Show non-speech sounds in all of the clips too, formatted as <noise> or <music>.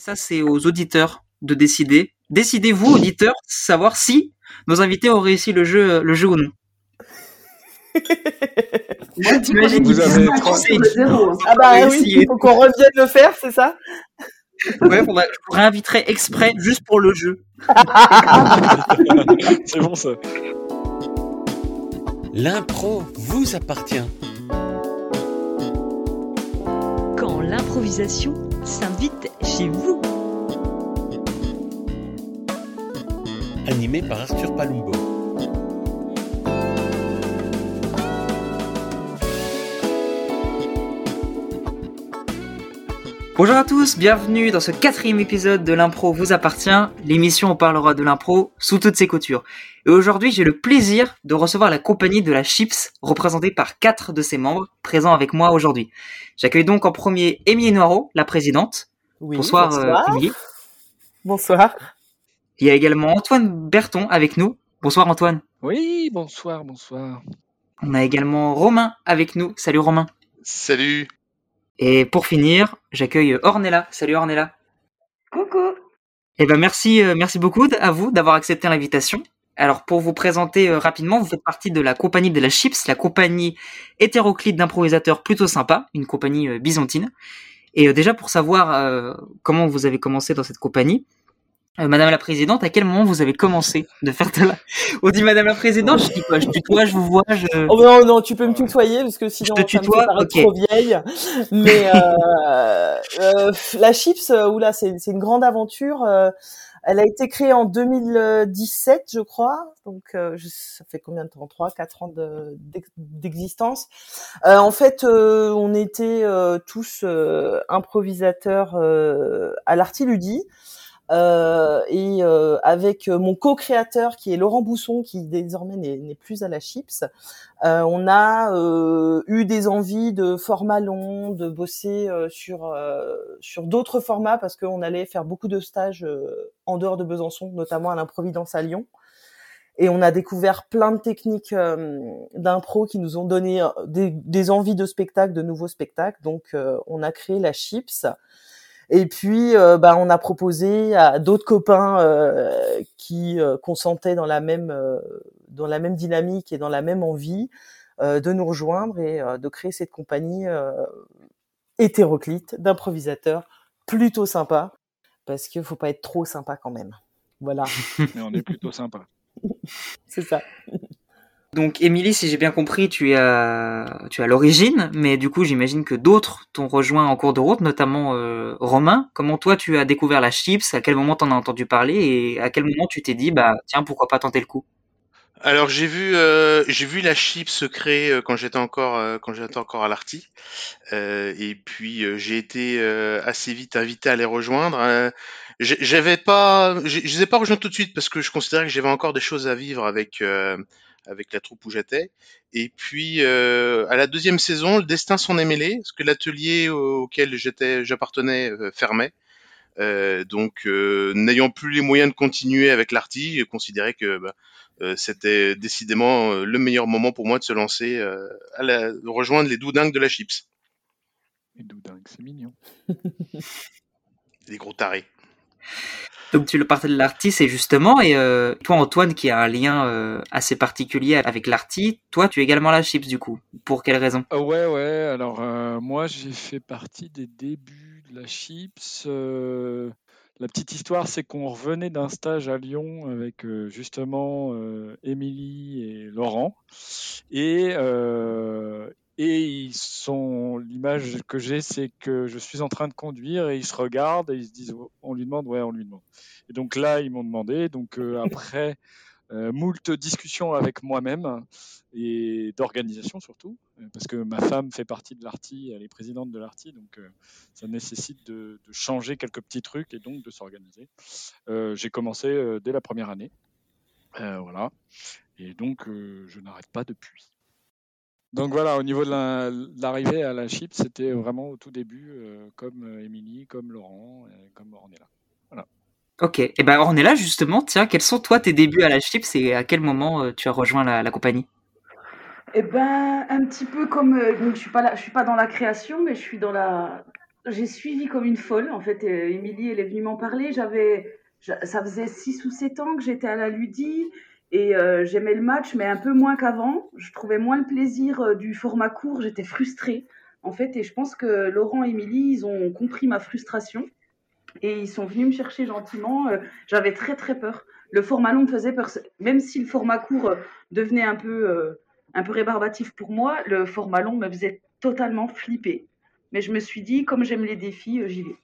ça, c'est aux auditeurs de décider. Décidez-vous, <laughs> auditeurs, savoir si nos invités ont réussi le jeu, le jeu ou non. <laughs> Vous avez Ah bah oui, il faut qu'on revienne le faire, c'est ça? Ouais, je vous réinviterai exprès juste pour le jeu. <laughs> c'est bon ça. L'impro vous appartient. Quand l'improvisation s'invite chez vous. Animé par Arthur Palumbo. Bonjour à tous, bienvenue dans ce quatrième épisode de L'impro vous appartient, l'émission où on parlera de l'impro sous toutes ses coutures. Et aujourd'hui, j'ai le plaisir de recevoir la compagnie de la Chips, représentée par quatre de ses membres, présents avec moi aujourd'hui. J'accueille donc en premier Émilie Noireau, la présidente. bonsoir, euh, bonsoir. Émilie. Bonsoir. Il y a également Antoine Berton avec nous. Bonsoir Antoine. Oui, bonsoir, bonsoir. On a également Romain avec nous. Salut Romain. Salut. Et pour finir, j'accueille Ornella. Salut Ornella. Coucou. Eh ben merci, euh, merci beaucoup à vous d'avoir accepté l'invitation. Alors pour vous présenter euh, rapidement, vous faites partie de la compagnie de la Chips, la compagnie hétéroclite d'improvisateurs plutôt sympa, une compagnie euh, byzantine. Et déjà pour savoir comment vous avez commencé dans cette compagnie, euh, Madame la Présidente, à quel moment vous avez commencé de faire de la... <laughs> On dit Madame la Présidente, je dis quoi? Je tutoie, je vous vois, je... Oh non, non, tu peux me tutoyer, parce que sinon je te tutoie, ça me trop vieille. Mais euh, euh, la Chips, euh, oula, c'est une grande aventure. Euh, elle a été créée en 2017, je crois. Donc, ça fait combien de temps? 3, 4 ans d'existence. De, en fait, on était tous improvisateurs à l'Artiludie. Euh, et euh, avec euh, mon co-créateur qui est Laurent Bousson, qui désormais n'est plus à la Chips, euh, on a euh, eu des envies de formats longs, de bosser sur sur d'autres formats parce qu'on allait faire beaucoup de stages en dehors de Besançon, notamment à l'Improvidence à Lyon. Et on a découvert plein de techniques d'impro qui nous ont donné des, des, envies de spectacles, de nouveaux spectacles. Donc, on a créé la Chips. Et puis, euh, bah, on a proposé à d'autres copains euh, qui euh, consentaient dans la même dans la même dynamique et dans la même envie de nous rejoindre et de créer cette compagnie hétéroclite d'improvisateurs plutôt sympa parce qu'il faut pas être trop sympa quand même. Voilà. <laughs> Mais on est <laughs> plutôt sympa. C'est ça. Donc, Émilie, si j'ai bien compris, tu es à, tu es à l'origine, mais du coup, j'imagine que d'autres t'ont rejoint en cours de route, notamment euh, Romain. Comment toi, tu as découvert la chips? À quel moment t'en as entendu parler? Et à quel moment tu t'es dit, bah, tiens, pourquoi pas tenter le coup? Alors j'ai vu euh, j'ai vu la chips se créer euh, quand j'étais encore euh, quand j'étais encore à l'Arty et puis j'ai été assez vite invité à les rejoindre. j'avais pas je les ai pas rejoints tout de suite parce que je considérais que j'avais encore des choses à vivre avec avec la troupe où j'étais. Et puis euh, à la deuxième saison, le destin s'en est mêlé, parce que l'atelier auquel j'étais, j'appartenais euh, fermait. Euh, donc, n'ayant plus les moyens de continuer avec l'arty, j'ai considéré que bah, c'était décidément le meilleur moment pour moi de se lancer à la, de rejoindre les doudingues de la chips. Les doudingues, c'est mignon. <laughs> les gros tarés. Donc tu le partais de l'artiste et justement, et euh, toi Antoine qui a un lien euh, assez particulier avec l'artiste, toi tu es également la chips du coup. Pour quelle raison? Euh, Ouais ouais, alors moi j'ai fait partie des débuts de la chips. la petite histoire c'est qu'on revenait d'un stage à Lyon avec justement Émilie et Laurent. Et et ils sont, l'image que j'ai, c'est que je suis en train de conduire et ils se regardent et ils se disent, on lui demande, ouais, on lui demande. Et donc là, ils m'ont demandé. Donc euh, <laughs> après, euh, moult discussions avec moi-même et d'organisation surtout, euh, parce que ma femme fait partie de l'ARTI, elle est présidente de l'ARTI, donc ça nécessite de, de, changer quelques petits trucs et donc de s'organiser. J'ai commencé dès la première année, voilà, et donc je n'arrête pas depuis. Donc voilà, au niveau de l'arrivée à la chip, c'était vraiment au tout début, euh, comme euh, Émilie, comme Laurent, et comme Ornella. Voilà. Ok, et ben Ornella, justement, tiens, quels sont toi tes débuts à la chips et à quel moment euh, tu as rejoint la, compagnie? Eh ben, un petit peu comme, je suis pas là, je suis pas dans la création, mais je suis dans la j'ai suivi comme une folle. En fait, Émilie, elle est venue m'en parler. J'avais, ça faisait 6 ou 7 ans que j'étais à la Ludie et j'aimais le match, mais un peu moins qu'avant. Je trouvais moins le plaisir du format court. J'étais frustrée, en fait, et je pense que Laurent et Émilie, ils ont compris ma frustration et ils sont venus me chercher gentiment. J'avais très très peur. Le format long me faisait peur, même si le format court devenait un peu un peu rébarbatif pour moi, le format long me faisait totalement flipper. Mais je me suis dit, comme j'aime les défis, euh, j'y vais.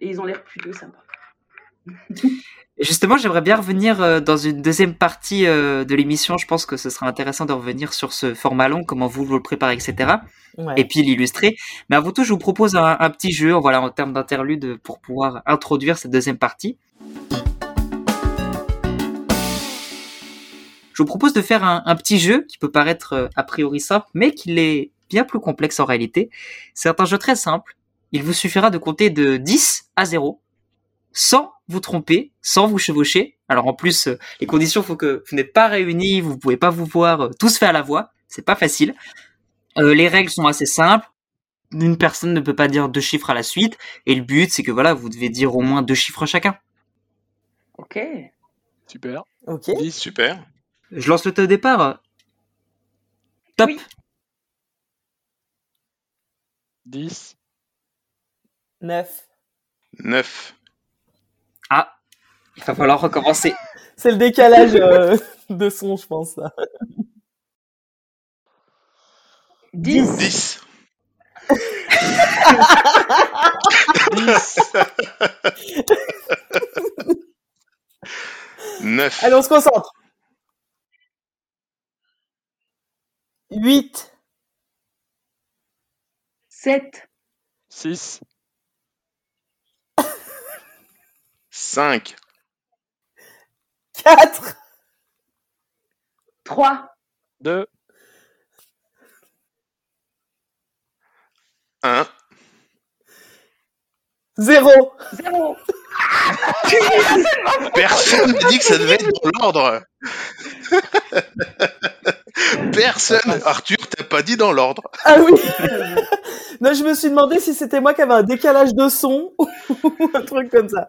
Et ils ont l'air plutôt sympas. Justement, j'aimerais bien revenir euh, dans une deuxième partie euh, de l'émission. Je pense que ce sera intéressant de revenir sur ce format long, comment vous, vous le préparez, etc. Et puis l'illustrer. Mais avant tout, je vous propose un, petit jeu, voilà, en termes d'interlude, pour pouvoir introduire cette deuxième partie. Je vous propose de faire un, un petit jeu qui peut paraître a priori simple, mais qui l'est bien plus complexe en réalité. C'est un jeu très simple. Il vous suffira de compter de 10 à 0 sans vous tromper, sans vous chevaucher. Alors en plus, euh, les conditions faut que vous n'êtes pas réunis, vous pouvez pas vous voir euh, tous faire à la voix, c'est pas facile. Euh, les règles sont assez simples. Une personne ne peut pas dire deux chiffres à la suite, et le but c'est que voilà, vous devez dire au moins deux chiffres chacun. Ok. Super. Ok. Super. Je lance le au départ. Top. 10. 9. 9. Il va falloir recommencer. C'est le décalage euh, de son, je pense. 10. 10. 9. Allez, on se concentre. 8. 7. 6. 5. 4. 3. 2. 1. 0. 0. Personne n'a dit que ça devait être dans l'ordre. Personne. Arthur, t'as pas dit dans l'ordre. Ah oui. <laughs> non, je me suis demandé si c'était moi qui avais un décalage de son <laughs> ou un truc comme ça.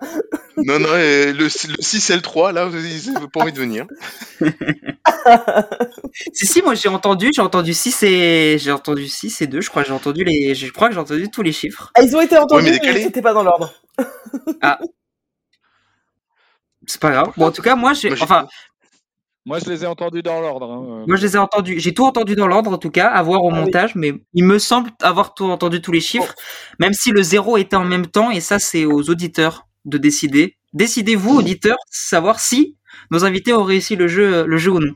Non, non, le, le 6 et le 3, là, ils n'ont pas envie de venir. <laughs> si, si, moi j'ai entendu, j'ai entendu 6 et, j'ai entendu 6 et 2, je crois, j'ai entendu les, je crois que j'ai entendu tous les chiffres. Ah, ils ont été entendus, mais, mais c'était pas dans l'ordre. ah. C'est pas grave. Bon, en tout cas, moi, j'ai, enfin, moi, je les ai entendus dans l'ordre. Hein. Moi, je les ai entendus. J'ai tout entendu dans l'ordre, en tout cas, à voir au ah montage, mais il me semble avoir tout entendu tous les chiffres, même si le zéro était en même temps, et ça, c'est aux auditeurs de décider. Décidez-vous, auditeurs, savoir si nos invités ont réussi le jeu, le jeu ou non.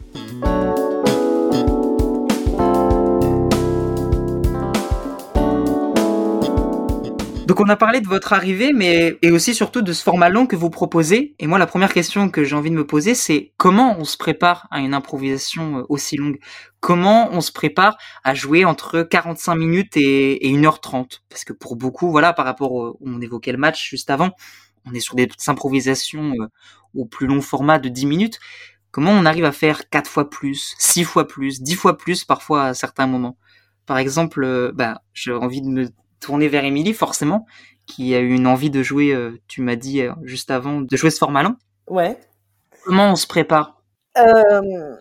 Donc on a parlé de votre arrivée, mais et aussi surtout de ce format long que vous proposez. Et moi, la première question que j'ai envie de me poser, c'est comment on se prépare à une improvisation euh, aussi longue? Comment on se prépare à jouer entre 45 minutes et, 1h30 Parce que pour beaucoup, voilà, par rapport au, on évoquait le match juste avant, on est sur des improvisations euh, au plus long format de 10 minutes. Comment on arrive à faire 4 fois plus, 6 fois plus, 10 fois plus parfois à certains moments? Par exemple, euh, bah, j'ai envie de me tourner vers Émilie, forcément, qui a eu une envie de jouer, euh, tu m'as dit euh, juste avant, de jouer ce format long. Ouais. Comment on se prépare euh...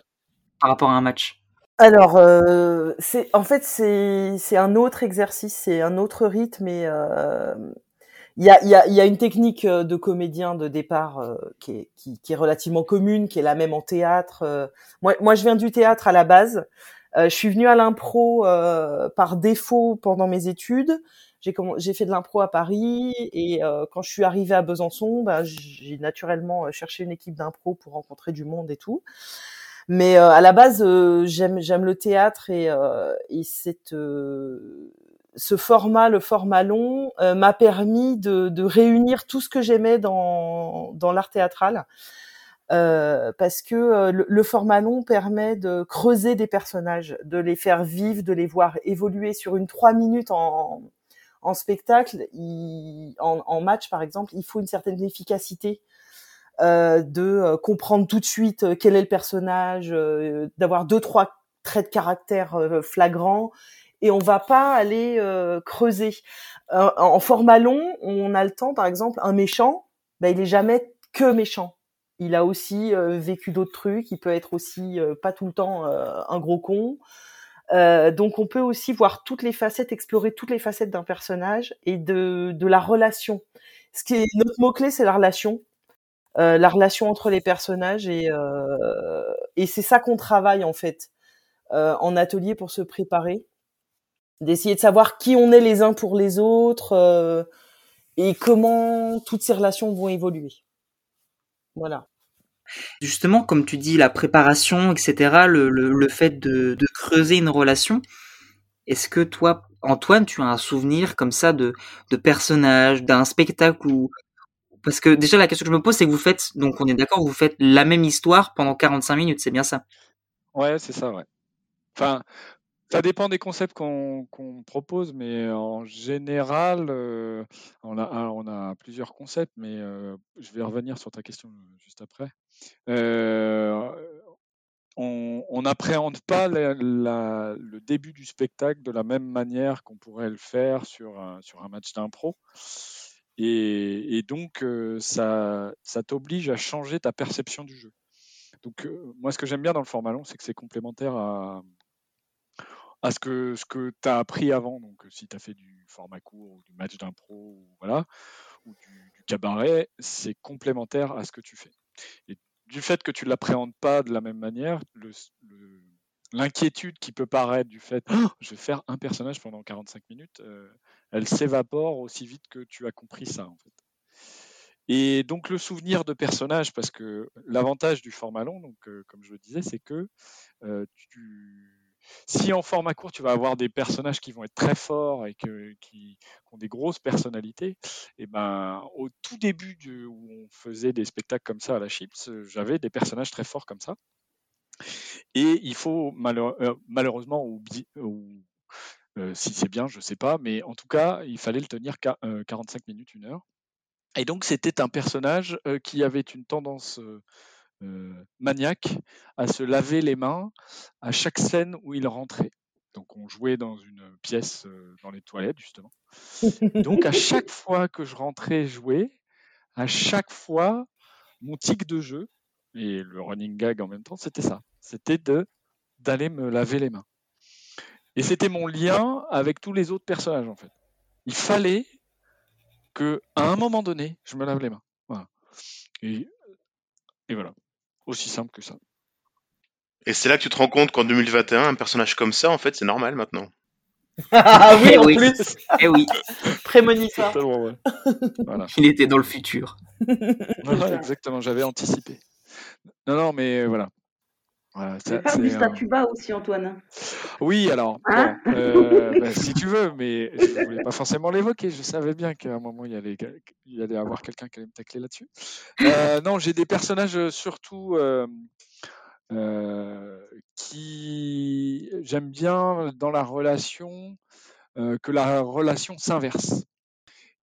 par rapport à un match? Alors, euh, c'est en fait c'est un autre exercice, c'est un autre rythme et il y a, y, a, y a une technique de comédien de départ qui, est, qui, qui, est relativement commune, qui est la même en théâtre. moi, moi, je viens du théâtre à la base. Euh, je suis venue à l'impro euh, par défaut pendant mes études. J'ai fait de l'impro à Paris et euh, quand je suis arrivée à Besançon, bah, j'ai naturellement cherché une équipe d'impro pour rencontrer du monde et tout. Mais à la base, j'aime j'aime le théâtre et, et cette ce format, le format long, m'a permis de, de, réunir tout ce que j'aimais dans, dans l'art théâtral. Euh, parce que euh, le, format long permet de creuser des personnages, de les faire vivre, de les voir évoluer sur une trois minutes en, en spectacle, en, en, match par exemple, il faut une certaine efficacité euh, de euh, comprendre tout de suite quel est le personnage, d'avoir deux trois traits de caractère flagrants et on va pas aller creuser. en format long, on a le temps, par exemple, un méchant, ben, il est jamais que méchant. Il a aussi vécu d'autres trucs. Il peut être aussi pas tout le temps un gros con. Euh, donc on peut aussi voir toutes les facettes, explorer toutes les facettes d'un personnage et de, de la relation. Ce qui est notre mot clé, c'est la relation, euh, la relation entre les personnages et euh, et c'est ça qu'on travaille en fait euh, en atelier pour se préparer, d'essayer de savoir qui on est les uns pour les autres euh, et comment toutes ces relations vont évoluer. Voilà. Justement, comme tu dis, la préparation, etc., le, le, le fait de, de, creuser une relation, est-ce que toi, Antoine, tu as un souvenir comme ça de, de personnage, d'un spectacle ou parce que déjà la question que je me pose, c'est que vous faites, donc on est d'accord, vous faites la même histoire pendant 45 minutes, c'est bien ça? Ouais, c'est ça, ouais. Enfin, ça dépend des concepts qu'on propose, mais en général, euh, on, a, plusieurs concepts, mais euh, je vais revenir sur ta question juste après. Euh, on n'appréhende pas le début du spectacle de la même manière qu'on pourrait le faire sur un, match d'impro. Et, donc, ça, t'oblige à changer ta perception du jeu. Donc, moi, ce que j'aime bien dans le format long, c'est que c'est complémentaire à, à ce que, ce que tu as appris avant. Donc, si tu as fait du format court ou du match d'impro, voilà, ou du, du cabaret, c'est complémentaire à ce que tu fais. Et du fait que tu ne l'appréhendes pas de la même manière, l'inquiétude qui peut paraître du fait oh, je vais faire un personnage pendant 45 minutes, euh, elle s'évapore aussi vite que tu as compris ça en fait. Et donc le souvenir de personnage, parce que l'avantage du format long, donc euh, comme je le disais, c'est que euh, tu, si en format court, tu vas avoir des personnages qui vont être très forts et qui, ont des grosses personnalités, et ben au tout début où on faisait des spectacles comme ça à la Chips, j'avais des personnages très forts comme ça. Et il faut euh, malheureusement, ou, euh, si c'est bien, je sais pas, mais en tout cas, il fallait le tenir 45 euh, minutes, une heure. Et donc c'était un personnage euh, qui avait une tendance euh, euh, maniaque à se laver les mains à chaque scène où il rentrait. Donc on jouait dans une pièce dans les toilettes justement. Donc à <laughs> chaque fois que je rentrais jouer, à chaque fois mon tic de jeu et le running gag en même temps, c'était ça. C'était de d'aller me laver les mains. Et c'était mon lien avec tous les autres personnages en fait. Il fallait que à un moment donné, je me lave les mains. Voilà. Et, et voilà. Aussi simple que ça. Et c'est là que tu te rends compte qu'en 2021, un personnage comme ça, en fait, c'est normal maintenant. <laughs> ah oui, en oui. plus. Eh oui. Prémonitoire. Ouais. <laughs> Voilà. Il était dans le futur. Voilà, exactement, j'avais anticipé. Non, non, mais voilà. Voilà, ça, faire du statut bas aussi, Antoine. Oui, alors, hein bon, <laughs> euh, bah, si tu veux, mais je ne voulais pas forcément l'évoquer. Je savais bien qu'à un moment, il y allait, il y allait avoir quelqu'un qui allait me tacler là-dessus. Euh, non, j'ai des personnages euh, surtout euh, qui j'aime bien dans la relation, que la relation s'inverse.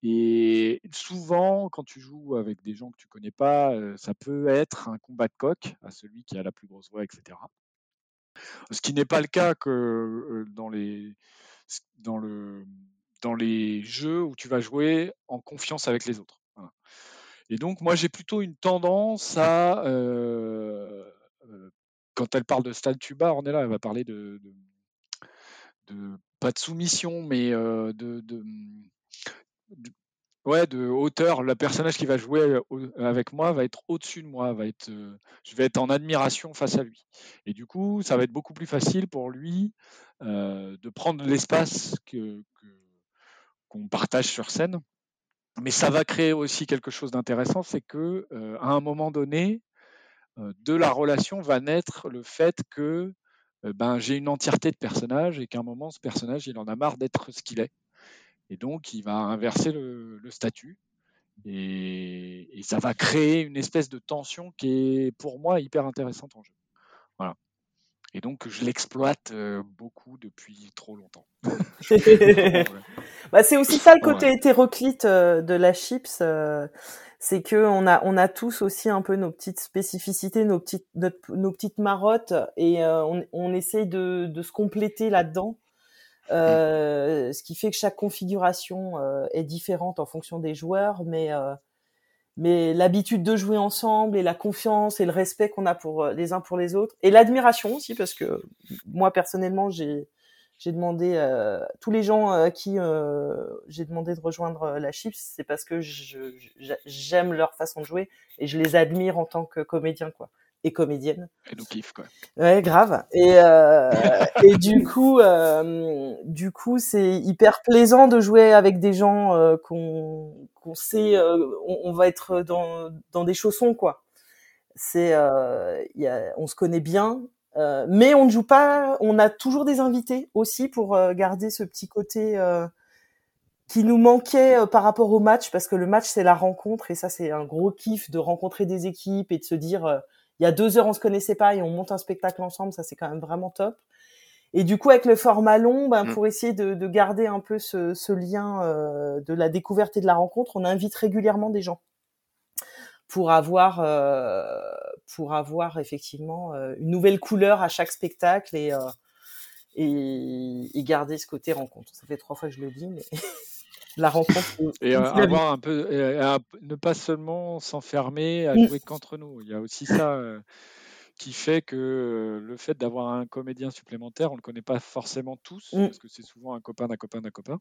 Et souvent, quand tu joues avec des gens que tu connais pas, ça peut être un combat de coq à celui qui a la plus grosse voix, etc. Ce qui n'est pas le cas que dans les, dans, le, dans les jeux où tu vas jouer en confiance avec les autres. Et donc, moi, j'ai plutôt une tendance à, quand elle parle de Staltuba, on est là, elle va parler de, de, pas de soumission, mais de, de ouais, de hauteur. Le personnage qui va jouer avec moi va être au-dessus de moi, va être, euh, je vais être en admiration face à lui. Et du coup, ça va être beaucoup plus facile pour lui euh, de prendre l'espace qu'on partage sur scène. Mais ça va créer aussi quelque chose d'intéressant, c'est que euh, à un moment donné, de la relation va naître le fait que ben, j'ai une entièreté de personnage et qu'à un moment, ce personnage, il en a marre d'être ce qu'il est. Et donc, il va inverser le, le statut. Et, et, ça va créer une espèce de tension qui est, pour moi, hyper intéressante en jeu. Voilà. Et donc, je l'exploite euh, beaucoup depuis trop longtemps. <laughs> <laughs> bah, c'est aussi ça le côté ouais. hétéroclite euh, de la chips. Euh, c'est que on a, on a tous aussi un peu nos petites spécificités, nos petites, notre, nos petites marottes, et on, on essaye de, de se compléter là-dedans. Euh, ce qui fait que chaque configuration euh, est différente en fonction des joueurs, mais euh, mais l'habitude de jouer ensemble et la confiance et le respect qu'on a pour les uns pour les autres et l'admiration aussi parce que moi personnellement j'ai j'ai demandé euh, tous les gens à qui j'ai demandé de rejoindre la Chips, c'est parce que j'aime leur façon de jouer et je les admire en tant que comédien quoi et comédienne. Et nous kiffe quoi. Ouais, grave. Et euh, et du coup, euh, du coup, c'est hyper plaisant de jouer avec des gens euh, qu'on qu'on sait, euh, on, on, va être dans dans des chaussons quoi. C'est, euh, y a, on se connaît bien, mais on ne joue pas. On a toujours des invités aussi pour garder ce petit côté. qui nous manquait par rapport au match parce que le match c'est la rencontre et ça c'est un gros kiff de rencontrer des équipes et de se dire il y a deux heures on se connaissait pas et on monte un spectacle ensemble, ça c'est quand même vraiment top. Et du coup, avec le format long, ben, mm. pour essayer de, de, garder un peu ce, ce lien euh, de la découverte et de la rencontre, on invite régulièrement des gens pour avoir euh, pour avoir effectivement euh, une nouvelle couleur à chaque spectacle et, euh, et, et garder ce côté rencontre. Ça fait trois fois que je le dis, mais <laughs> la rencontre. <laughs> Et avoir un peu, ne pas seulement s'enfermer à mmh. jouer qu'entre nous. Il y a aussi ça qui fait que le fait d'avoir un comédien supplémentaire, on ne le connaît pas forcément tous, mmh. parce que c'est souvent un copain d'un copain d'un copain,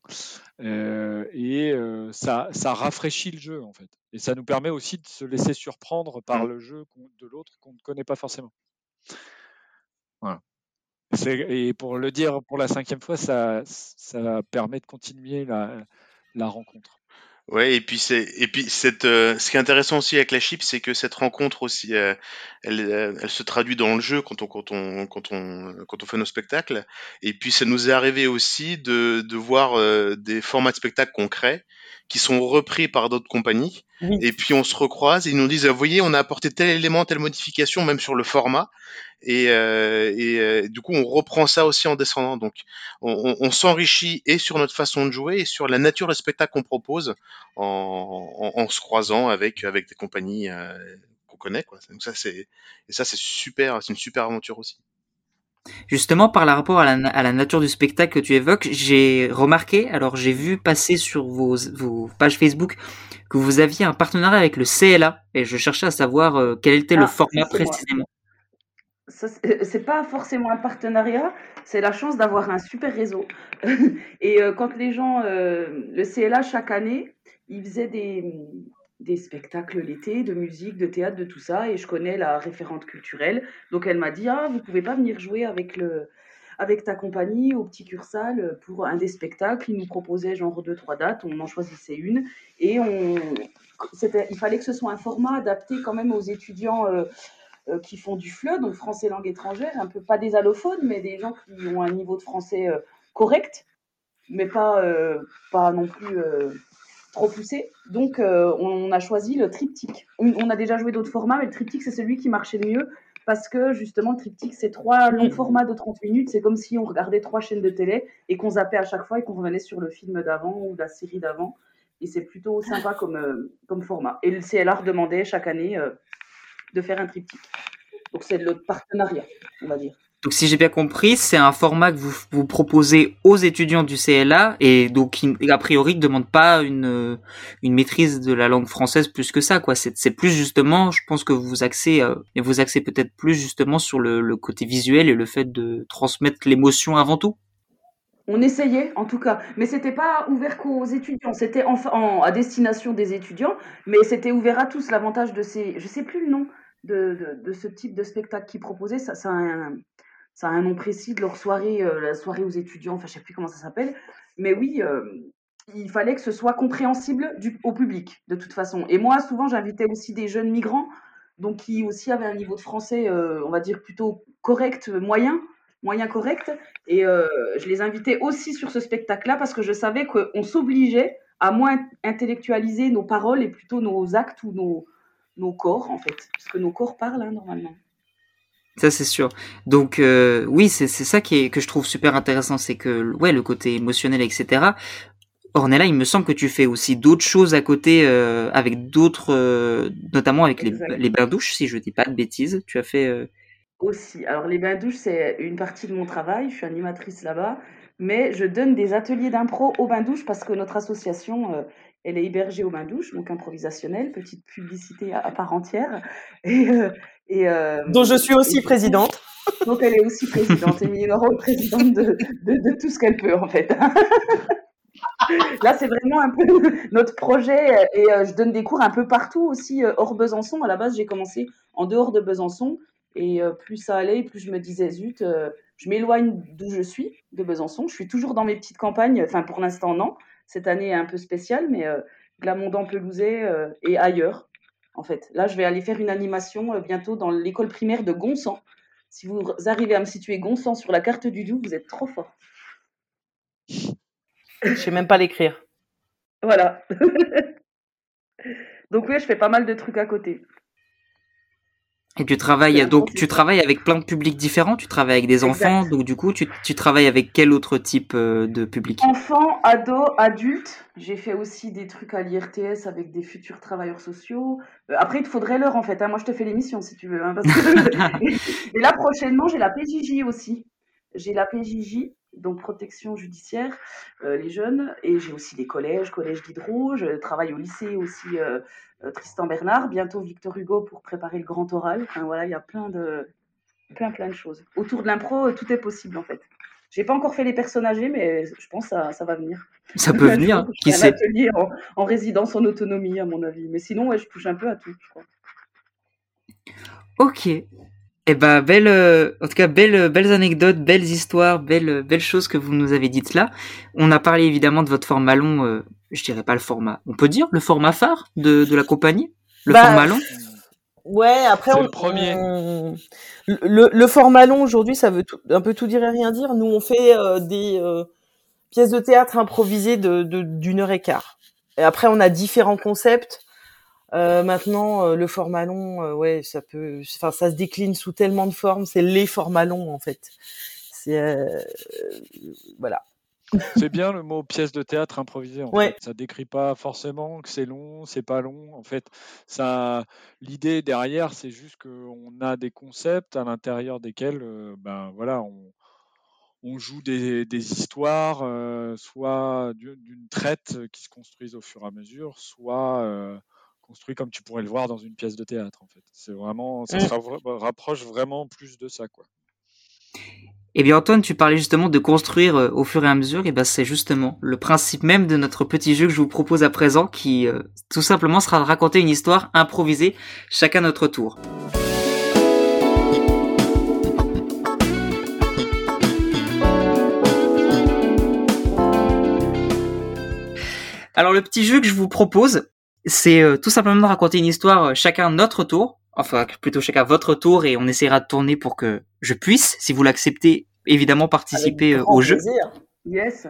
et ça, ça rafraîchit le jeu en fait. Et ça nous permet aussi de se laisser surprendre par mmh. le jeu de l'autre qu'on ne connaît pas forcément. Voilà. Et pour le dire pour la cinquième fois, ça, ça permet de continuer la, la rencontre. Ouais, et puis c'est et puis cette euh, ce qui est intéressant aussi avec la chip, c'est que cette rencontre aussi, euh, elle, euh, elle se traduit dans le jeu quand on quand on quand on quand on fait nos spectacles. Et puis ça nous est arrivé aussi de de voir des formats de spectacles crée qui sont repris par d'autres compagnies. Et puis on se recroise et ils nous disent, vous voyez, on a apporté tel élément, telle modification, même sur le format. Et, euh, et euh, du coup, on reprend ça aussi en descendant. Donc, on, s'enrichit et sur notre façon de jouer et sur la nature du spectacle qu'on propose en, en, en, se croisant avec avec des compagnies euh, qu'on connaît. Quoi. Donc ça, c'est et ça, c'est super, c'est une super aventure aussi. Justement, par rapport à la, à la, nature du spectacle que tu évoques, j'ai remarqué, alors j'ai vu passer sur vos, vos, pages Facebook que vous aviez un partenariat avec le CLA et je cherchais à savoir euh, quel était le ah, format précisément. Euh, c'est pas forcément un partenariat, c'est la chance d'avoir un super réseau. <laughs> et euh, quand les gens, le CLA chaque année, ils faisaient des, des spectacles l'été, de musique, de théâtre, de tout ça, et je connais la référente culturelle. Donc elle m'a dit ah vous pouvez pas venir jouer avec le avec ta compagnie au petit Cursal pour un des spectacles. Ils nous proposaient genre deux trois dates, on en choisissait une et on il fallait que ce soit un format adapté quand même aux étudiants. Euh, euh, qui font du FLE, donc français langue étrangère, un peu pas des allophones, mais des gens qui ont un niveau de français euh, correct, mais pas, pas non plus trop poussé. Donc, euh, on a choisi le triptyque. On a déjà joué d'autres formats, mais le triptyque, c'est celui qui marchait le mieux parce que justement, le triptyque, c'est trois longs mm. formats de 30 minutes. C'est comme si on regardait trois chaînes de télé et qu'on zappait à chaque fois et qu'on revenait sur le film d'avant ou la série d'avant. Et c'est plutôt sympa comme, euh, comme format. Et le CLR demandait chaque année euh, de faire un triptyque. Donc, c'est le partenariat, on va dire. Donc si j'ai bien compris, c'est un format que vous, vous proposez aux étudiants du CLA et donc qui a priori ne demande pas une, une maîtrise de la langue française plus que ça quoi. C'est plus justement, je pense que vous axez euh, vous axez peut-être plus justement sur le, côté visuel et le fait de transmettre l'émotion avant tout. On essayait en tout cas, mais c'était pas ouvert qu'aux étudiants. C'était à destination des étudiants, mais c'était ouvert à tous. L'avantage de ces, je sais plus le nom de, de, de ce type de spectacle qu'ils proposaient, ça, ça a un, ça a un nom précis de leur soirée, euh, la soirée aux étudiants, enfin je sais plus comment ça s'appelle. Mais oui, euh, il fallait que ce soit compréhensible du, au public, de toute façon. Et moi, souvent, j'invitais aussi des jeunes migrants, donc qui aussi avaient un niveau de français, euh, on va dire plutôt correct, moyen, moyen correct. Et je les invitais aussi sur ce spectacle-là parce que je savais qu'on s'obligeait à moins intellectualiser nos paroles et plutôt nos actes ou nos, nos corps, en fait, puisque nos corps parlent hein, normalement. Ça c'est sûr. Donc euh, oui, c'est ça qui est que je trouve super intéressant, c'est que ouais le côté émotionnel, etc. Ornella, il me semble que tu fais aussi d'autres choses à côté euh, avec d'autres, euh, notamment avec les, les, bains douches, si je dis pas de bêtises. Tu as fait aussi. Alors les bains douches, c'est une partie de mon travail. Je suis animatrice là-bas, mais je donne des ateliers d'impro au bain-douche parce que notre association, elle est hébergée au bain-douche, donc improvisationnelle, petite publicité à, part entière. <laughs> Et, euh, et euh, dont je suis aussi présidente. <laughs> Donc elle est aussi présidente, Émilie Laurent présidente de, de, de, tout ce qu'elle peut en fait. <laughs> Là, c'est vraiment un peu notre projet et je donne des cours un peu partout aussi hors Besançon. À la base, j'ai commencé en dehors de Besançon et plus ça allait, plus je me disais zut, je m'éloigne d'où je suis, de Besançon. Je suis toujours dans mes petites campagnes. Enfin, pour l'instant, non. Cette année est un peu spéciale, mais Glamondon-Pelouzet euh, et ailleurs, en fait. Là, je vais aller faire une animation euh, bientôt dans l'école primaire de Gonsan. Si vous arrivez à me situer Gonsan sur la carte du Doubs, vous êtes trop fort. Je sais même pas l'écrire. Voilà. <laughs> Donc oui, je fais pas mal de trucs à côté. Et tu travailles donc tu travailles avec plein de publics différents. Tu travailles avec des enfants, donc du coup tu, tu travailles avec quel autre type euh, de public? Enfants, ados, adultes. J'ai fait aussi des trucs à l'IRTS avec des futurs travailleurs sociaux. Euh, après il te faudrait l'heure en fait. Hein. Moi je te fais l'émission si tu veux. Hein, <laughs> <laughs> et là prochainement j'ai la PJJ aussi. J'ai la PJJ donc protection judiciaire, euh, les jeunes, et j'ai aussi des collèges, collège d'Hydro, je travaille au lycée aussi euh, Tristan Bernard, bientôt Victor Hugo pour préparer le grand oral. Enfin voilà, il y a plein de plein plein de choses. Autour de l'impro, tout est possible en fait. J'ai pas encore fait les personnages, mais je pense que ça, ça va venir. Ça peut <laughs> venir. Qui sait un atelier en, résidence en autonomie à mon avis, mais sinon ouais, je touche un peu à tout. Je crois. Ok, eh ben, belle, euh, en tout cas, belles, belles anecdotes, belles histoires, belles, belles choses que vous nous avez dites là. On a parlé évidemment de votre format long, euh, je dirais pas le format, on peut dire le format phare de, de la compagnie, le bah, format long. Ouais, après on, le premier. le, le, format long aujourd'hui, ça veut un peu tout dire et rien dire. Nous, on fait euh, des euh, pièces de théâtre improvisées de d'une heure et quart. Et après, on a différents concepts. Euh, maintenant, euh, le format long, euh, ouais, ça peut, enfin, ça se décline sous tellement de formes. C'est les formats longs en fait. C'est voilà. <laughs> C'est bien le mot pièce de théâtre improvisée. En fait. Ça décrit pas forcément que c'est long, c'est pas long. En fait, ça, l'idée derrière, c'est juste qu'on a des concepts à l'intérieur desquels, ben voilà, on, on joue des, des histoires, soit d'une traite qui se construisent au fur et à mesure, soit construit comme tu pourrais le voir dans une pièce de théâtre en fait. C'est vraiment, ça se rapproche vraiment plus de ça quoi. Eh bien Antoine, tu parlais justement de construire euh, au fur et à mesure, et ben c'est justement le principe même de notre petit jeu que je vous propose à présent, qui euh, tout simplement sera de raconter une histoire improvisée, chacun notre tour. Alors le petit jeu que je vous propose, c'est euh, tout simplement de raconter une histoire euh, chacun notre tour, enfin plutôt chacun votre tour, et on essaiera de tourner pour que je puisse, si vous l'acceptez, évidemment participer euh, au jeu. Yes.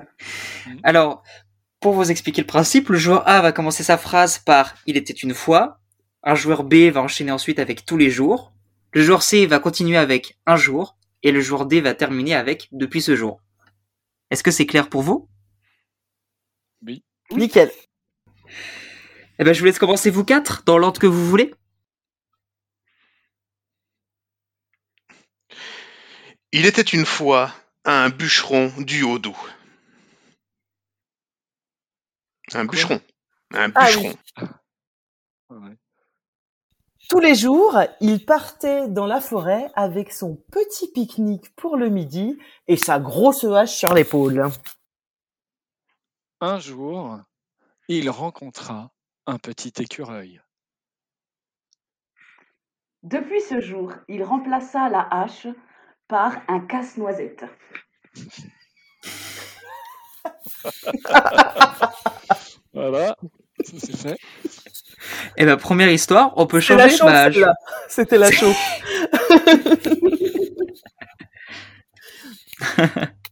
Alors, pour vous expliquer le principe, le joueur A va commencer sa phrase par Il était une fois. Un joueur B va enchaîner ensuite avec tous les jours. Le joueur C va continuer avec un jour. Et le joueur D va terminer avec depuis ce jour. Est-ce que c'est clair pour vous? Oui. Nickel. Eh ben, je vous laisse commencer vous quatre, dans l'ordre que vous voulez. Il était une fois un bûcheron du Haut-Doubs. Un bûcheron. Un ah bûcheron. Tous les jours, il partait dans la forêt avec son petit pique-nique pour le midi et sa grosse hache sur l'épaule. Un jour, il rencontra un petit écureuil. Depuis ce jour, il remplaça la hache par un casse-noisette. <laughs> voilà, ça c'est fait. Et la première histoire, on peut changer. Bah, C'était la chauve. <laughs> <laughs>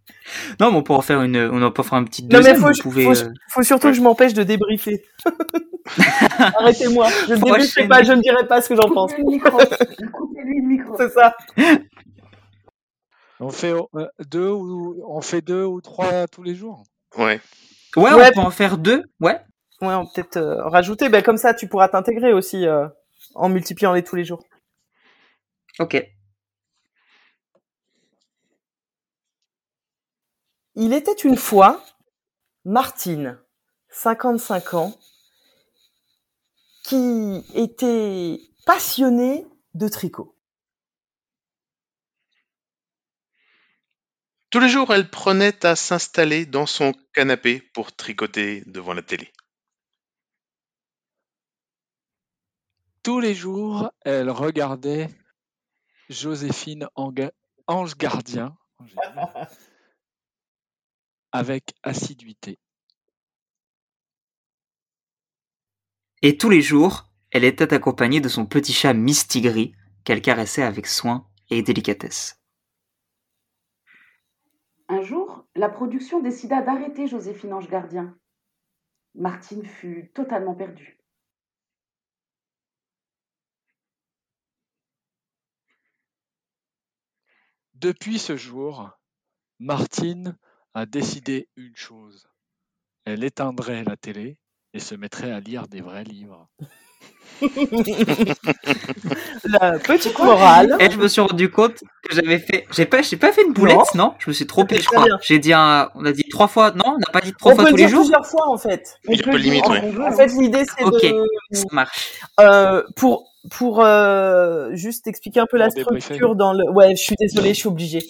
Non, mais on peut en faire une, on peut faire un petit deuxième. Non, mais faut, pouvez, euh, faut, surtout que je m'empêche de débriefer. <laughs> Arrêtez-moi. Je ne débrieferai pas, je ne dirai pas ce que j'en pense. <laughs> Coupez-lui le micro. C'est ça. On fait euh, deux ou on fait deux ou trois tous les jours? Ouais. Ouais, on peut en faire deux. Ouais. Ouais, on peut peut-être euh, rajouter. Ben comme ça, tu pourras t'intégrer aussi en multipliant les tous les jours. Ok. Il était une fois Martine, 55 ans, qui était passionnée de tricot. Tous les jours, elle prenait à s'installer dans son canapé pour tricoter devant la télé. Tous les jours, elle regardait Joséphine Ange Gardien avec assiduité. Et tous les jours, elle était accompagnée de son petit chat Mistigris qu'elle caressait avec soin et délicatesse. Un jour, la production décida d'arrêter Joséphine Ange Gardien. Martine fut totalement perdue. Depuis ce jour, Martine a décidé une chose. Elle éteindrait la télé et se mettrait à lire des vrais livres. <laughs> La petite morale. Et je me suis rendu compte que j'avais fait. J'ai pas, j'ai pas fait une boulette, non, Je me suis trompé, je crois. J'ai dit un. On a dit trois fois, non On n'a pas dit trois fois tous les jours. plusieurs fois en fait. Pas de limite, ouais. En fait, l'idée c'est Ok, de. ça marche. Euh, pour pour euh, juste expliquer un peu la structure dans le. Ouais, je suis désolée, je suis obligée.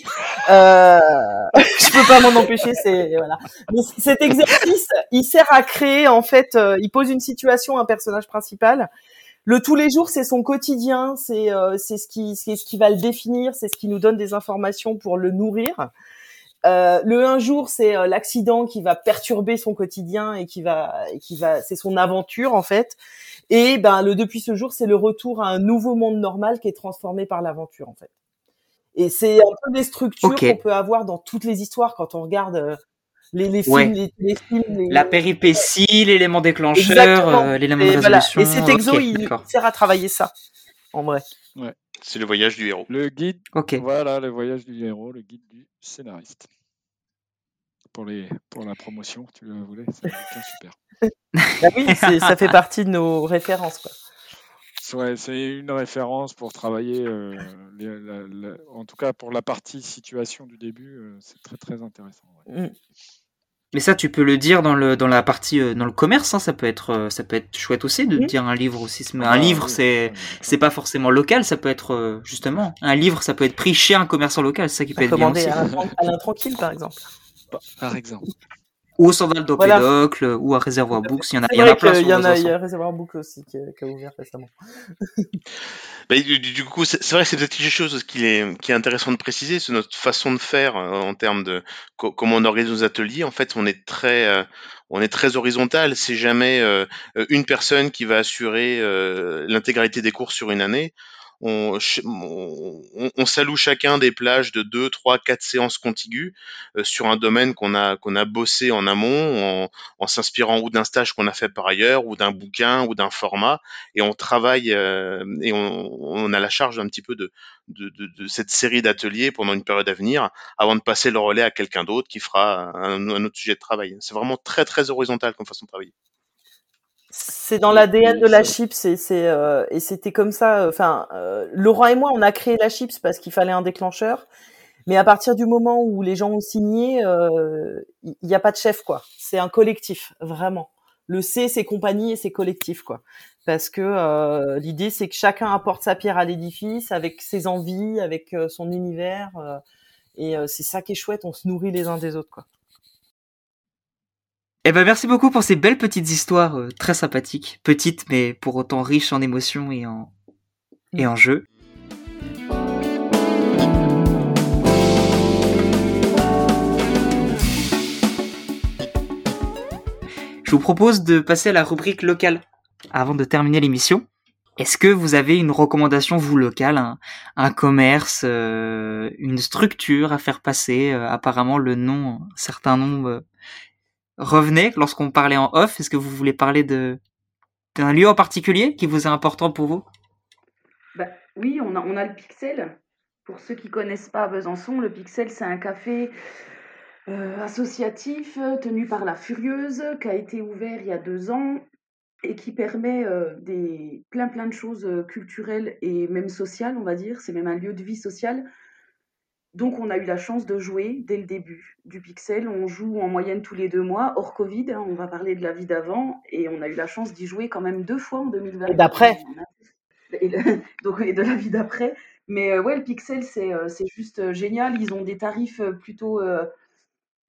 Euh, <laughs> je peux pas m'en empêcher, c'est voilà. Mais cet exercice, il sert à créer en fait. euh, il pose une situation, à un personnage principal. Le tous les jours, c'est son quotidien, c'est euh, c'est ce qui c'est ce qui va le définir, c'est ce qui nous donne des informations pour le nourrir. Euh, le un jour, c'est euh, l'accident qui va perturber son quotidien et qui va, et qui va, c'est son aventure en fait. Et ben le depuis ce jour, c'est le retour à un nouveau monde normal qui est transformé par l'aventure en fait. Et c'est un peu des structures qu'on peut avoir dans toutes les histoires quand on regarde les, les films, Ouais. les, les films, les- La péripétie, l'élément déclencheur, euh, l'élément de voilà. résolution. Et cet exo, il sert à travailler ça, en vrai. C'est le voyage du héros. Le guide, Ok. voilà, le voyage du héros, le guide du scénariste. Pour, les, pour la promotion, tu le voulais, c'est super. <laughs> Bah oui, ça fait partie de nos références quoi. Ouais, c'est une référence pour travailler, euh, les- la- la- en tout cas pour la partie situation du début, euh, c'est très très intéressant. ouais. Mm. Mais ça, tu peux le dire dans le dans la partie euh, dans le commerce. Hein, ça peut être euh, ça peut être chouette aussi de Mhm. dire un livre aussi. Mais Ah, un livre, oui, c'est c'est pas forcément local. Ça peut être euh, justement un livre. Ça peut être pris chez un commerçant local. C'est ça qui peut être bien aussi. à Alain, Tranquille par exemple. Par exemple. Ou au Sandal Voilà. d'Opedocle, ou à Réservoir Books. Il y en a, il y en a plein sur y en a, il y a Réservoir Book aussi qui, a- qui a ouvert récemment. Bah, du, coup, c'est vrai que c'est peut-être quelque chose qui est, qui est intéressant de préciser, c'est notre façon de faire euh, en termes de co- comment on organise nos ateliers. En fait, on est très, euh, on est très horizontal. C'est jamais euh, euh, une personne qui va assurer euh, l'intégralité des cours sur une année. On, on, s'alloue chacun des plages de deux, trois, quatre séances contiguës euh, sur un domaine qu'on a qu'on a bossé en amont, en, s'inspirant ou d'un stage qu'on a fait par ailleurs, ou d'un bouquin, ou d'un format et on travaille euh, et on, a la charge un petit peu de, cette série d'ateliers pendant une période à venir avant de passer le relais à quelqu'un d'autre qui fera un autre sujet de travail. C'est vraiment très très horizontal comme façon de travailler. C'est dans l'ADN de la chips et c'est euh, et c'était comme ça. Enfin, euh, Laurent et moi, on a créé la chips parce qu'il fallait un déclencheur. Mais à partir du moment où les gens ont signé, euh, il n'y a pas de chef quoi. C'est un collectif, vraiment. Le C, c'est compagnie et c'est collectif quoi. Parce que euh, l'idée, c'est que chacun apporte sa pierre à l'édifice avec ses envies, avec euh, son univers. euh, et euh, c'est ça qui est chouette. On se nourrit les uns des autres quoi. Eh ben, merci beaucoup pour ces belles petites histoires euh, très sympathiques, petites mais pour autant riches en émotions et en et en jeux. Je vous propose de passer à la rubrique locale avant de terminer l'émission. Est-ce que vous avez une recommandation, vous, locale, un, un commerce, euh, une structure à faire passer euh, Apparemment, le nom, un certain nom euh, revenait lorsqu'on parlait en off. Est-ce que vous voulez parler de d'un lieu en particulier qui vous est important pour vous? Bah, oui, on a, on a le Pixel. Pour ceux qui connaissent pas Besançon, le Pixel, c'est un café euh, associatif euh, tenu par la Furieuse qui a été ouvert il y a deux ans et qui permet euh, des, plein plein de choses culturelles et même sociales, on va dire. C'est même un lieu de vie sociale. Donc, on a eu la chance de jouer dès le début du Pixel. On joue en moyenne tous les deux mois, hors Covid. Hein, on va parler de la vie d'avant. Et on a eu la chance d'y jouer quand même deux fois en 2020. Et d'après. <laughs> donc, et de la vie d'après. Mais ouais, le Pixel, c'est juste génial. Ils ont des tarifs plutôt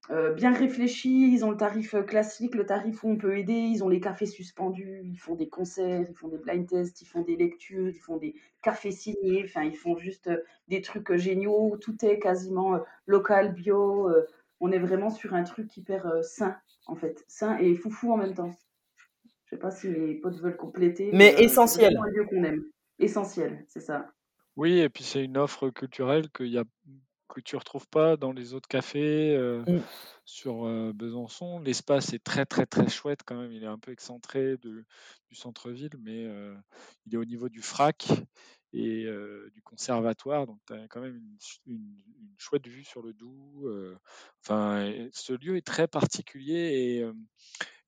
euh, bien réfléchis, ils ont le tarif euh, classique, le tarif où on peut aider, ils ont les cafés suspendus, ils font des concerts, ils font des blind tests, ils font des lectures, ils font des cafés signés, enfin ils font juste euh, des trucs géniaux, tout est quasiment local, bio, on est vraiment sur un truc hyper sain en fait, sain et foufou en même temps. Je sais pas si les potes veulent compléter. Mais, essentiel. C'est un lieu qu'on aime. Essentiel, c'est ça. Oui, et puis c'est une offre culturelle qu'il y a que tu retrouves pas dans les autres cafés euh, mmh. sur euh, Besançon. L'espace est très très très chouette quand même. Il est un peu excentré de, du centre-ville, mais euh, il est au niveau du FRAC et du conservatoire. Donc tu as quand même une, chouette vue sur le Doubs. Enfin, ce lieu est très particulier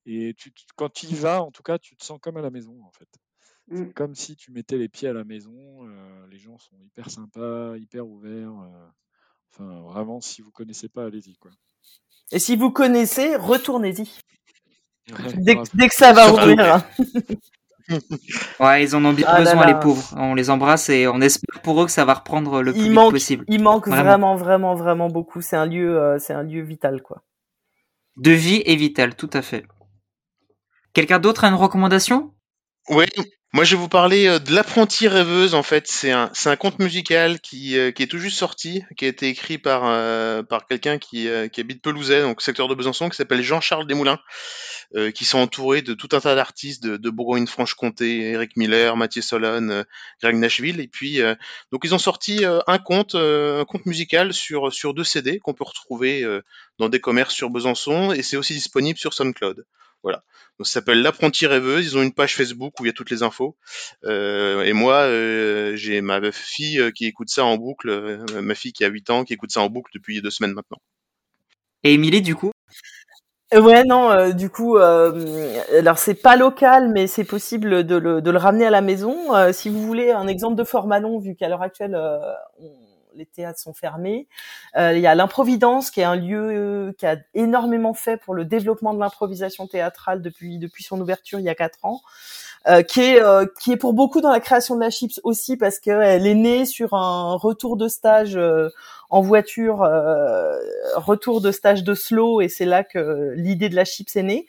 et, et tu, quand tu y vas, en tout cas, tu te sens comme à la maison en fait. C'est mmh. comme si tu mettais les pieds à la maison. les gens sont hyper sympas, hyper ouverts. Enfin, vraiment, si vous connaissez pas, allez-y. Quoi. Et si vous connaissez, retournez-y. dès, que ça va ouvrir. ouais, ils en ont bien ah besoin, les pauvres. On les embrasse et on espère pour eux que ça va reprendre le plus vite possible. Il manque vraiment. vraiment, vraiment, beaucoup. C'est un lieu, euh, c'est un lieu vital, quoi. De vie et vital, tout à fait. Quelqu'un d'autre a une recommandation? Oui, moi, je vais vous parler euh, de L'apprenti rêveuse. En fait, c'est un, c'est un conte musical qui, euh, qui est tout juste sorti, qui a été écrit par, euh, par quelqu'un qui, qui habite Pelouzet, donc secteur de Besançon, qui s'appelle Jean-Charles Desmoulins, qui sont entourés de tout un tas d'artistes de, de Bourgogne-Franche-Comté, Eric Miller, Mathieu Solon, Greg Nashville. Et puis, donc, ils ont sorti un conte, un conte musical sur, sur deux CD qu'on peut retrouver dans des commerces sur Besançon, et c'est aussi disponible sur SoundCloud. Voilà. Donc, ça s'appelle l'apprenti rêveuse. Ils ont une page Facebook où il y a toutes les infos. Euh, et moi, euh, j'ai ma fille euh, qui écoute ça en boucle, ma fille qui a 8 ans, qui écoute ça en boucle depuis deux semaines maintenant. Et Émilie, du coup? Ouais, non, du coup, alors c'est pas local, mais c'est possible de le, de le, ramener à la maison. si vous voulez un exemple de format long, vu qu'à l'heure actuelle, on les théâtres sont fermés. Euh, il y a l'Improvidence, qui est un lieu euh, qui a énormément fait pour le développement de l'improvisation théâtrale depuis depuis son ouverture il y a quatre ans. Euh, qui est euh, qui est pour beaucoup dans la création de la chips aussi parce qu'elle est née sur un retour de stage euh, en voiture, retour de stage de slow et c'est là que l'idée de la chips est née.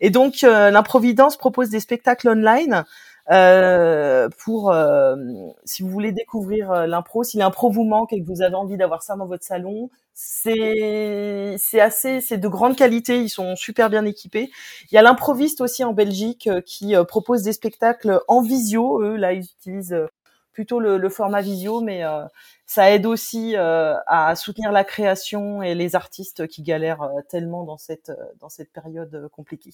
Et donc l'improvidence propose des spectacles online euh, pour euh, si vous voulez découvrir euh, l'impro, si l'impro vous manque et que vous avez envie d'avoir ça dans votre salon, c'est c'est assez c'est de grande qualité, ils sont super bien équipés. Il y a l'improviste aussi en Belgique qui propose des spectacles en visio, eux là ils utilisent plutôt le format visio mais ça aide aussi à soutenir la création et les artistes qui galèrent tellement dans cette dans cette période compliquée.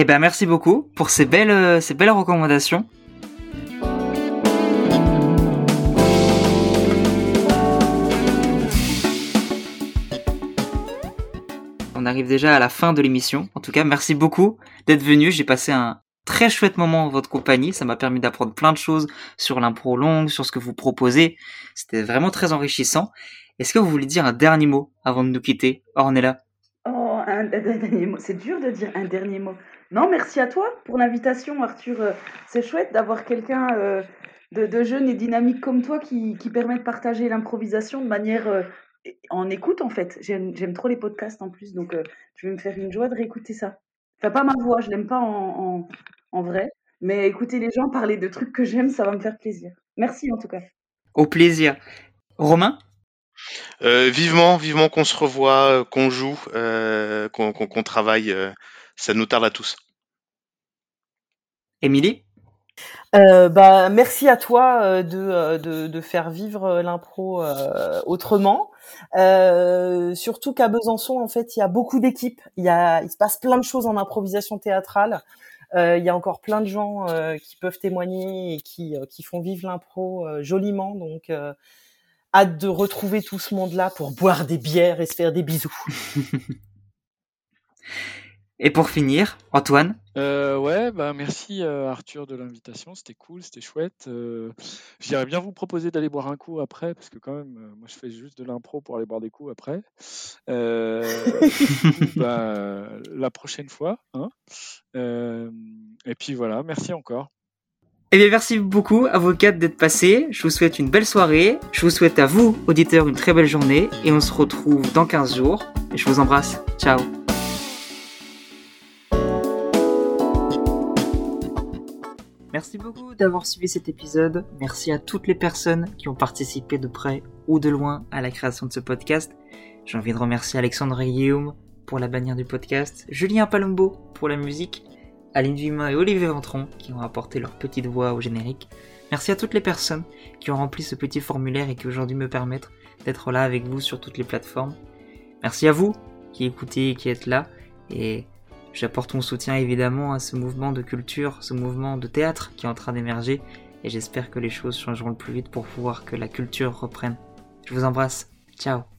Eh ben merci beaucoup pour ces belles, euh, ces belles recommandations. On arrive déjà à la fin de l'émission. En tout cas, merci beaucoup d'être venu. J'ai passé un très chouette moment en votre compagnie. Ça m'a permis d'apprendre plein de choses sur l'impro longue, sur ce que vous proposez. C'était vraiment très enrichissant. Est-ce que vous voulez dire un dernier mot avant de nous quitter, Ornella? Un dernier mot. C'est dur de dire un dernier mot. Non, merci à toi pour l'invitation, Arthur. Euh, c'est chouette d'avoir quelqu'un euh, de, jeune et dynamique comme toi qui, permet de partager l'improvisation de manière euh, en écoute, en fait. J'aime trop les podcasts en plus, donc je vais me faire une joie de réécouter ça. Enfin, pas ma voix, je l'aime pas en, vrai, mais écouter les gens parler de trucs que j'aime, ça va me faire plaisir. Merci en tout cas. Au plaisir. Romain? Vivement, vivement qu'on se revoit, qu'on joue, qu'on travaille ça nous tarde à tous. Émilie? Euh, bah, merci à toi euh, euh, de, de, faire vivre l'impro autrement. surtout qu'à Besançon, en fait, il y a beaucoup d'équipes. Il, y a, il se passe plein de choses en improvisation théâtrale. il y a encore plein de gens qui peuvent témoigner et qui, qui font vivre l'impro joliment. Donc, hâte de retrouver tout ce monde-là pour boire des bières et se faire des bisous. <laughs> Et pour finir, Antoine? Euh, Ouais, bah merci euh, Arthur de l'invitation, c'était cool, c'était chouette. Euh, J'irais bien vous proposer d'aller boire un coup après, parce que quand même, euh, moi je fais juste de l'impro pour aller boire des coups après. Euh, <laughs> bah, la prochaine fois. Hein et puis voilà, merci encore. Eh bien, merci beaucoup à vous quatre d'être passés. Je vous souhaite une belle soirée. Je vous souhaite à vous, auditeurs, une très belle journée. Et on se retrouve dans 15 jours. Et je vous embrasse. Ciao. Merci beaucoup d'avoir suivi cet épisode. Merci à toutes les personnes qui ont participé de près ou de loin à la création de ce podcast. J'ai envie de remercier Alexandre Guillaume pour la bannière du podcast, Julien Palombo pour la musique, Aline Dumas et Olivier Ventron qui ont apporté leur petite voix au générique. Merci à toutes les personnes qui ont rempli ce petit formulaire et qui aujourd'hui me permettent d'être là avec vous sur toutes les plateformes. Merci à vous qui écoutez et qui êtes là. Et J'apporte mon soutien évidemment à ce mouvement de culture, ce mouvement de théâtre qui est en train d'émerger et j'espère que les choses changeront le plus vite pour pouvoir que la culture reprenne. Je vous embrasse. Ciao